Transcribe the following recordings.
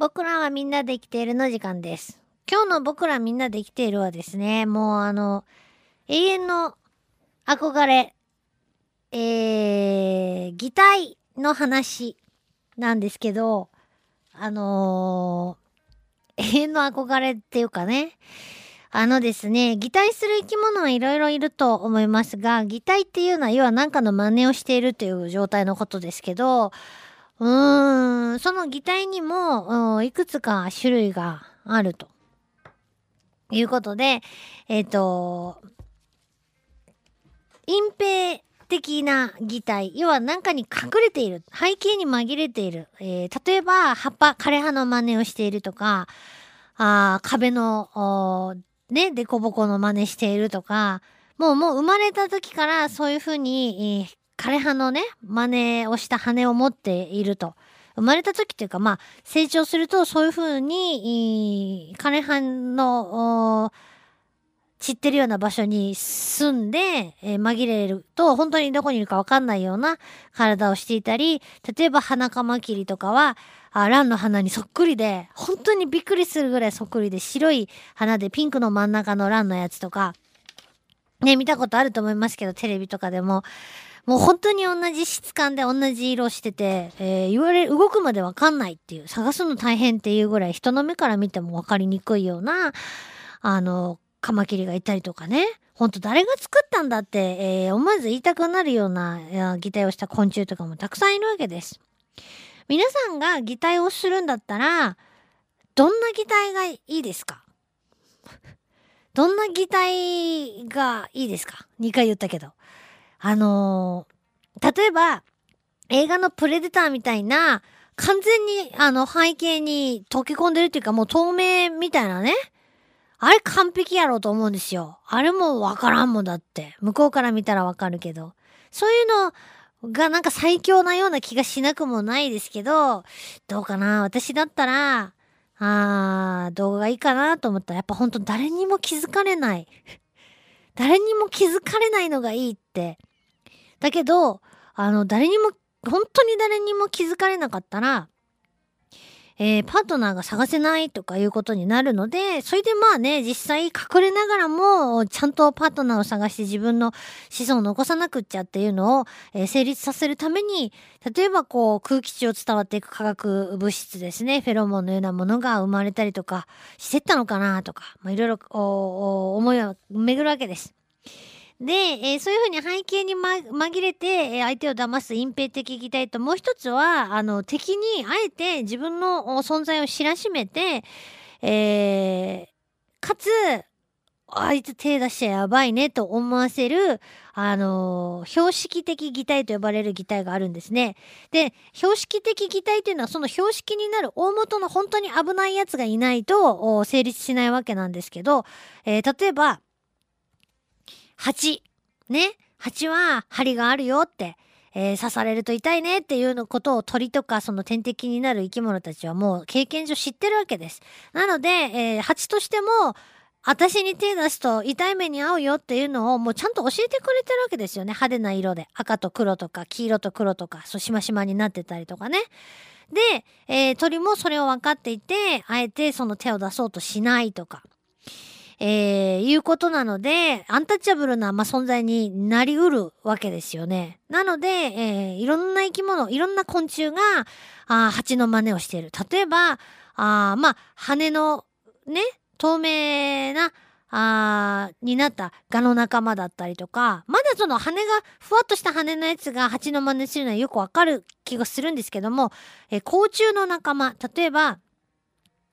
僕らはみんなで生きているの時間です。今日の僕らみんなで生きているはですね、もうあの、永遠の憧れ、えー、擬態の話なんですけど、あのー、永遠の憧れっていうかね、あのですね、擬態する生き物はいろいろいると思いますが、擬態っていうのは要は何かの真似をしているという状態のことですけど、うーん、その擬態にも、いくつか種類があると。いうことで、えっ、と、隠蔽的な擬態、要は何かに隠れている、背景に紛れている、えー例えば葉っぱ、枯葉の真似をしているとか、あ壁の、ね、デコボコの真似しているとか、もうもう生まれた時からそういうふうに、えー枯葉のね、真似をした羽を持っていると。生まれた時っていうか、まあ、成長するとそういうふうに、いー枯葉の、散ってるような場所に住んで、えー紛れると、本当にどこにいるかわかんないような体をしていたり、例えば花カマキリとかは、あランの花にそっくりで、本当にびっくりするぐらいそっくりで、白い花でピンクの真ん中のランのやつとか、ね、見たことあると思いますけど、テレビとかでも、もう本当に同じ質感で同じ色してて、えー言われ、動くまでわかんないっていう、探すの大変っていうぐらい人の目から見てもわかりにくいような、あの、カマキリがいたりとかね。ほんと誰が作ったんだって、えー思わず言いたくなるような擬態をした昆虫とかもたくさんいるわけです。皆さんが擬態をするんだったら、どんな擬態がいいですか？どんな擬態がいいですか ?2 回言ったけど。あのー例えば、映画のプレデターみたいな、完全に、あの、背景に溶け込んでるっていうか、もう透明みたいなね。あれ完璧やろうと思うんですよ。あれもわからんもんだって。向こうから見たらわかるけど。そういうのがなんか最強なような気がしなくもないですけど、どうかな私だったら、あー、動画がいいかなと思ったら、やっぱほんと誰にも気づかれない。誰にも気づかれないのがいいって。だけど、あの、誰にも、本当に誰にも気づかれなかったら、えーパートナーが探せないとかいうことになるので、それでまあね、実際隠れながらも、ちゃんとパートナーを探して自分の子孫を残さなくっちゃっていうのを、えー成立させるために、例えばこう空気中を伝わっていく化学物質ですね、フェロモンのようなものが生まれたりとかしてったのかなとか、まあ、いろいろ思いは巡るわけです。で、えーそういうふうに背景に、ま、紛れて、えー相手を騙す隠蔽的擬態と、もう一つは、あの、敵にあえて自分の存在を知らしめて、えーかつ、あいつ手出しちゃやばいねと思わせる、あのー標識的擬態と呼ばれる擬態があるんですね。で、標識的擬態というのはその標識になる大元の本当に危ないやつがいないと成立しないわけなんですけど、えー例えば、蜂。ね。蜂は針があるよって、えー刺されると痛いねっていうのことを鳥とかその天敵になる生き物たちはもう経験上知ってるわけです。なので、えー蜂としても、私に手出すと痛い目に遭うよっていうのをもうちゃんと教えてくれてるわけですよね。派手な色で。赤と黒とか黄色と黒とか、そうしましまになってたりとかね。で、えー鳥もそれを分かっていて、あえてその手を出そうとしないとか。えーいうことなので、アンタッチャブルな、まあ、存在になりうるわけですよね。なので、えーいろんな生き物、いろんな昆虫が、あ蜂の真似をしている。例えば、あまあ、羽の、ね、透明な、あになったガの仲間だったりとか、まだその羽が、ふわっとした羽のやつが蜂の真似するのはよくわかる気がするんですけども、えー甲虫の仲間、例えば、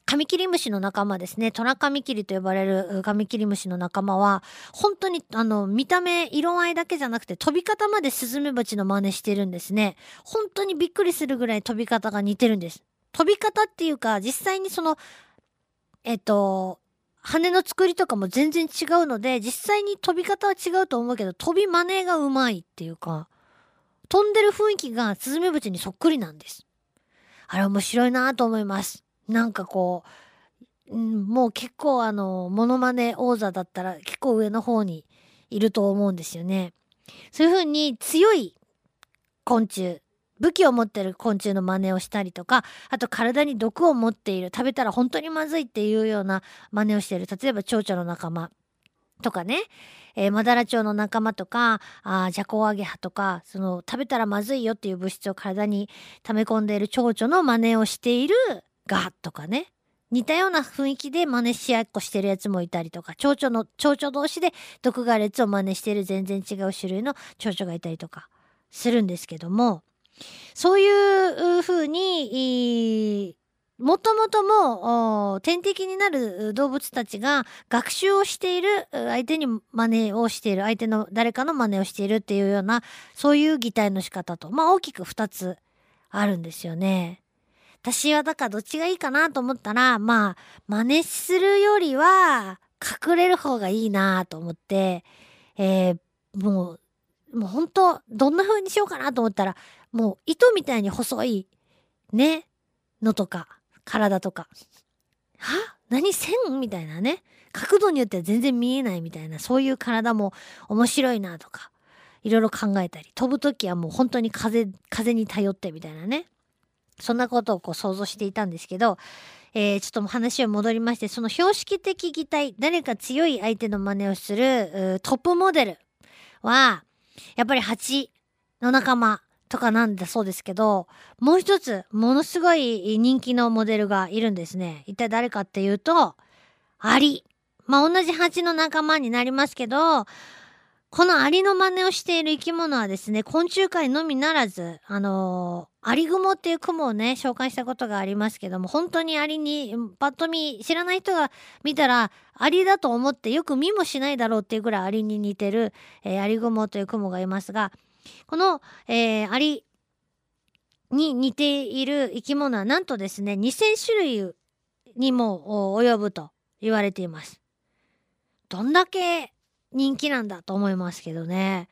カミキリムシの仲間ですね。トラカミキリと呼ばれるカミキリムシの仲間は、本当に、あの、見た目、色合いだけじゃなくて、飛び方までスズメバチの真似してるんですね。本当にびっくりするぐらい飛び方が似てるんです。飛び方っていうか、実際にその、えっと、羽の作りとかも全然違うので、実際に飛び方は違うと思うけど、飛び真似がうまいっていうか、飛んでる雰囲気がスズメバチにそっくりなんです。あれ面白いなと思います。なんかこう、もう結構あの、モノマネ王座だったら結構上の方にいると思うんですよね。そういう風に強い昆虫武器を持ってる昆虫の真似をしたりとか、あと体に毒を持っている、食べたら本当にまずいっていうような真似をしている。例えば蝶々の仲間とかね、えー、マダラチョウの仲間とか、あジャコウアゲハとか、その食べたらまずいよっていう物質を体に溜め込んでいる蝶々の真似をしているガとかね。似たような雰囲気で真似し合っこしてるやつもいたりとか、蝶々の、蝶々同士で毒ガレツを真似してる全然違う種類の蝶々がいたりとかするんですけども、そういうふうに、もともとも天敵になる動物たちが学習をしている相手に真似をしている相手の誰かの真似をしているっていうようなそういう擬態の仕方とまあ大きく2つあるんですよね。私はだからどっちがいいかなと思ったらまあ真似するよりは隠れる方がいいなと思って、えー、もうもう本当どんな風にしようかなと思ったらもう糸みたいに細いねのとか体とか。は？何線？みたいなね。角度によっては全然見えないみたいなそういう体も面白いなとかいろいろ考えたり飛ぶ時はもう本当に風風に頼ってみたいなね。そんなことをこう想像していたんですけど、えー、ちょっと話を戻りましてその標識的擬態誰か強い相手の真似をするトップモデルはやっぱり蜂の仲間とかなんだそうですけど、もう一つ、ものすごい人気のモデルがいるんですね。一体誰かっていうと、アリ。まあ、同じ蜂の仲間になりますけど、このアリの真似をしている生き物はですね、昆虫界のみならず、あのー、アリグモっていう雲をね、紹介したことがありますけども、本当にアリに、パッと見、知らない人が見たら、アリだと思ってよく見もしないだろうっていうぐらいアリに似てる、えー、アリグモという雲がいますが、この、えー、アリに似ている生き物はなんとですね、2000種類にも及ぶと言われています。どんだけ人気なんだと思いますけどね。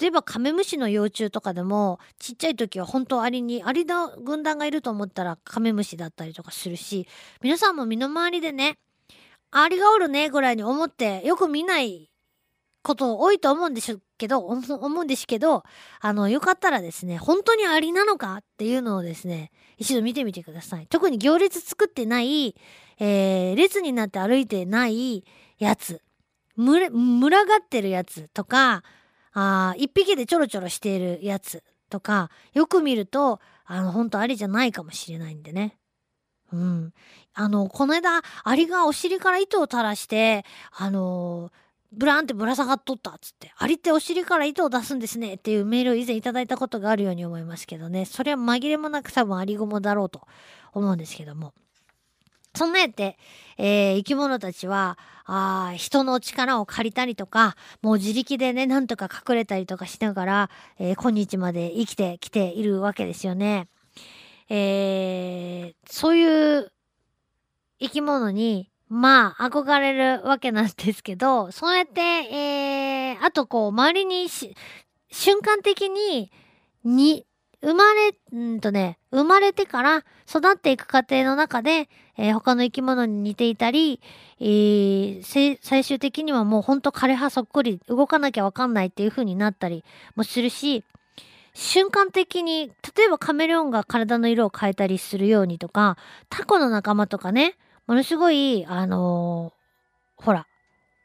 例えばカメムシの幼虫とかでもちっちゃい時は本当アリにアリの軍団がいると思ったらカメムシだったりとかするし皆さんも身の回りでねアリがおるねぐらいに思ってよく見ないこと多いと思うんですけど、思うんですけど、あの、よかったらですね、本当にありなのかっていうのをですね、一度見てみてください。特に行列作ってない、えー、列になって歩いてないやつ、群がってるやつとか、あ一匹でちょろちょろしているやつとか、よく見ると、あの、本当ありじゃないかもしれないんでね。うん。あの、この間、アリがお尻から糸を垂らして、あのブランってぶら下がっとったっつって、アリってお尻から糸を出すんですねっていうメールを以前いただいたことがあるように思いますけどね、それは紛れもなく多分アリゴモだろうと思うんですけども。そんなやって、えー、生き物たちは、あ人の力を借りたりとか、もう自力でね、なんとか隠れたりとかしながら、えー、今日まで生きてきているわけですよね。えー、そういう生き物にまあ、憧れるわけなんですけど、そうやって、えー、あとこう、周りに瞬間的に、に、生まれ、んとね、生まれてから育っていく過程の中で、えー、他の生き物に似ていたり、えー、最終的にはもうほんと枯葉そっくり動かなきゃわかんないっていう風になったりもするし、瞬間的に、例えばカメレオンが体の色を変えたりするようにとか、タコの仲間とかね、ものすごい、あのー、ほら、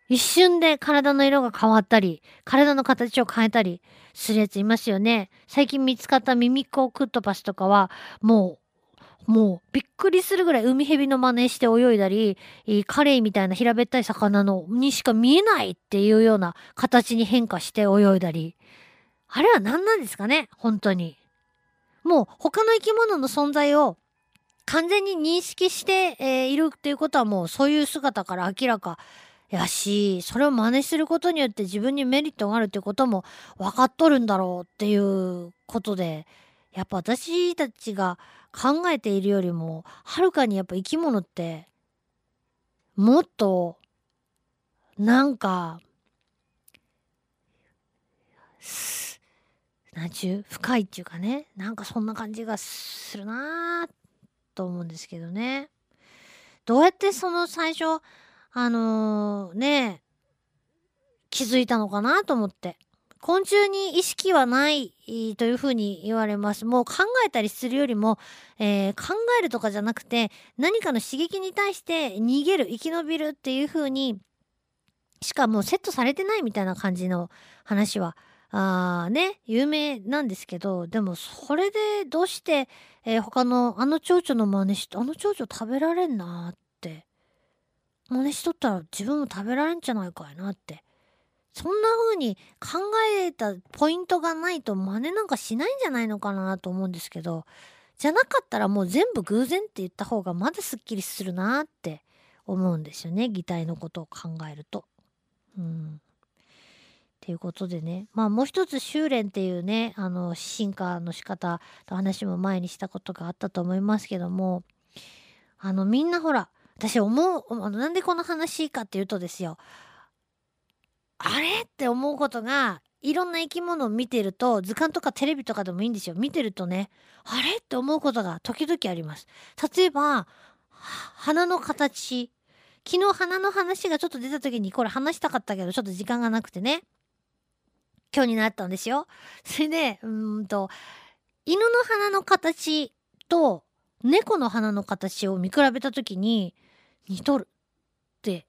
一瞬で体の色が変わったり、体の形を変えたりするやついますよね。最近見つかったミミコクットパスとかは、もう、もうびっくりするぐらい海蛇の真似して泳いだり、カレイみたいな平べったい魚のにしか見えないっていうような形に変化して泳いだり。あれは何なんですかね？本当に。もう他の生き物の存在を完全に認識して、えー、いるっていうことはもうそういう姿から明らかやし、それを真似することによって自分にメリットがあるってことも分かっとるんだろうっていうことで、やっぱ私たちが考えているよりも、はるかにやっぱ生き物って、もっと、なんか、なんちゅう深いっていうかね、なんかそんな感じがするなーと思うんですけどね。どうやってその最初、あのー、ね、気づいたのかなと思って。昆虫に意識はないというふうに言われます。もう考えたりするよりも、えー、考えるとかじゃなくて、何かの刺激に対して逃げる、生き延びるっていうふうに、しかもうセットされてないみたいな感じの話は、あね、有名なんですけど、でもそれでどうして、えー、他のあの蝶々の真似して、あの蝶々食べられんなっ、真似しとったら自分も食べられんじゃないかいなって。そんな風に考えたポイントがないと真似なんかしないんじゃないのかなと思うんですけど、じゃなかったらもう全部偶然って言った方がまだすっきりするなって思うんですよね。擬態のことを考えると。うん。っていうことでね。まあもう一つ修練っていうね、あの進化の仕方の話も前にしたことがあったと思いますけども、あのみんなほら、私思うあの、なんでこの話かっていうとですよ。あれって思うことがいろんな生き物を見てると図鑑とかテレビとかでもいいんですよ。見てるとねあれって思うことが時々あります。例えば鼻の形。昨日鼻の話がちょっと出た時にこれ話したかったけどちょっと時間がなくてね。今日になったんですよ。それでうんと犬の鼻の形と猫の鼻の形を見比べた時に似とる。って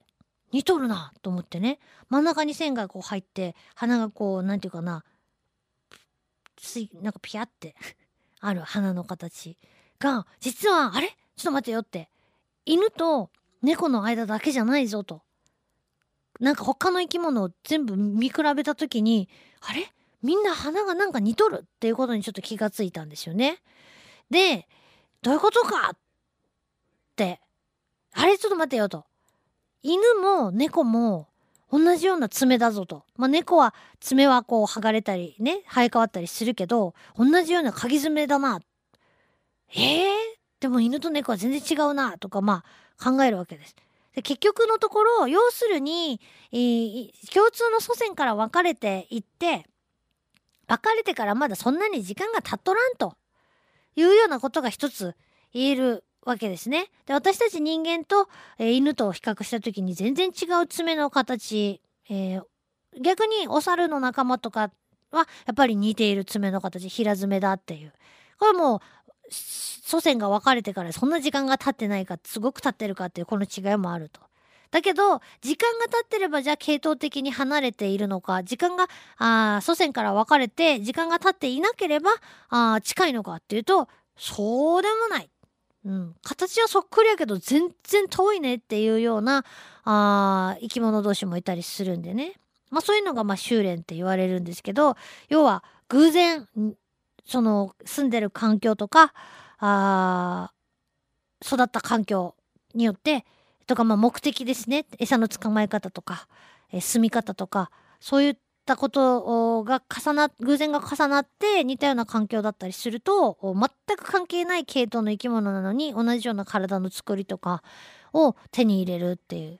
似とるなと思ってね。真ん中に線がこう入って鼻がこう何て言うかな。なんかピヤって。ある鼻の形が実はあれ？ちょっと待ってよって。犬と猫の間だけじゃないぞと。なんか他の生き物を全部見比べた時にあれ？みんな鼻がなんか似とるっていうことにちょっと気がついたんですよね。でどういうことかってあれちょっと待ってよと犬も猫も同じような爪だぞと。まあ、猫は爪はこう剥がれたりね、生え変わったりするけど、同じような鍵爪だな。えー、でも犬と猫は全然違うな、とかまあ考えるわけです。で結局のところ、要するに、えー、共通の祖先から分かれていって、別れてからまだそんなに時間が経っとらんというようなことが一つ言えるわけですね。で私たち人間と、えー、犬と比較した時に全然違う爪の形、えー、逆にお猿の仲間とかはやっぱり似ている爪の形平爪だっていうこれもう祖先が分かれてからそんな時間が経ってないかすごく経ってるかっていうこの違いもあると。だけど時間が経ってればじゃあ系統的に離れているのか時間があ祖先から分かれて時間が経っていなければあ近いのかっていうとそうでもない。うん、形はそっくりやけど全然遠いねっていうようなあ生き物同士もいたりするんでね。まあそういうのがまあ修練って言われるんですけど要は偶然その住んでる環境とかあ育った環境によってとかまあ目的ですね餌の捕まえ方とか、えー、住み方とかそういったことが重な偶然が重なって似たような環境だったりすると全く関係ない系統の生き物なのに同じような体の作りとかを手に入れるっていう、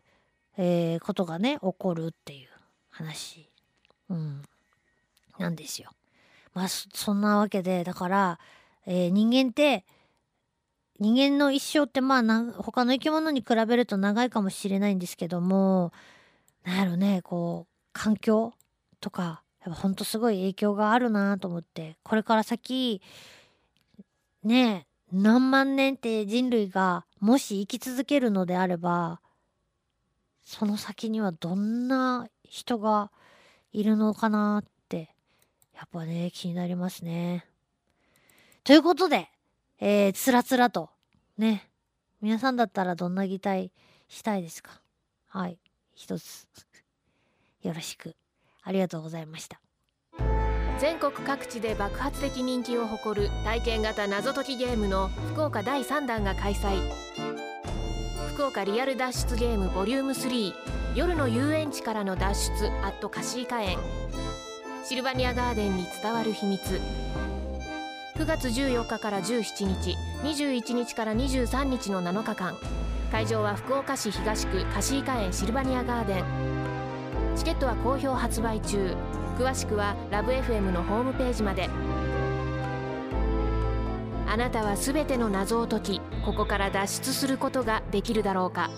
えー、ことがね起こるっていう話、うん、なんですよ。まあそんなわけでだから、えー、人間って人間の一生ってまあ他の生き物に比べると長いかもしれないんですけどもなんやろねこう環境とかやっぱほんとすごい影響があるなと思ってこれから先ねえ何万年って人類がもし生き続けるのであればその先にはどんな人がいるのかなってやっぱね気になりますね。ということで、えー、つらつらとね皆さんだったらどんな擬態したいですか？はい一つよろしく。ありがとうございました。全国各地で爆発的人気を誇る体験型謎解きゲームの福岡第3弾が開催。福岡リアル脱出ゲームボリューム3夜の遊園地からの脱出アットカシーカ園シルバニアガーデンに伝わる秘密。9月14日から17日21日から23日の7日間。会場は福岡市東区カシーカ園シルバニアガーデン。チケットは好評発売中。詳しくはラブ f m のホームページまで。あなたは全ての謎を解きここから脱出することができるだろうか。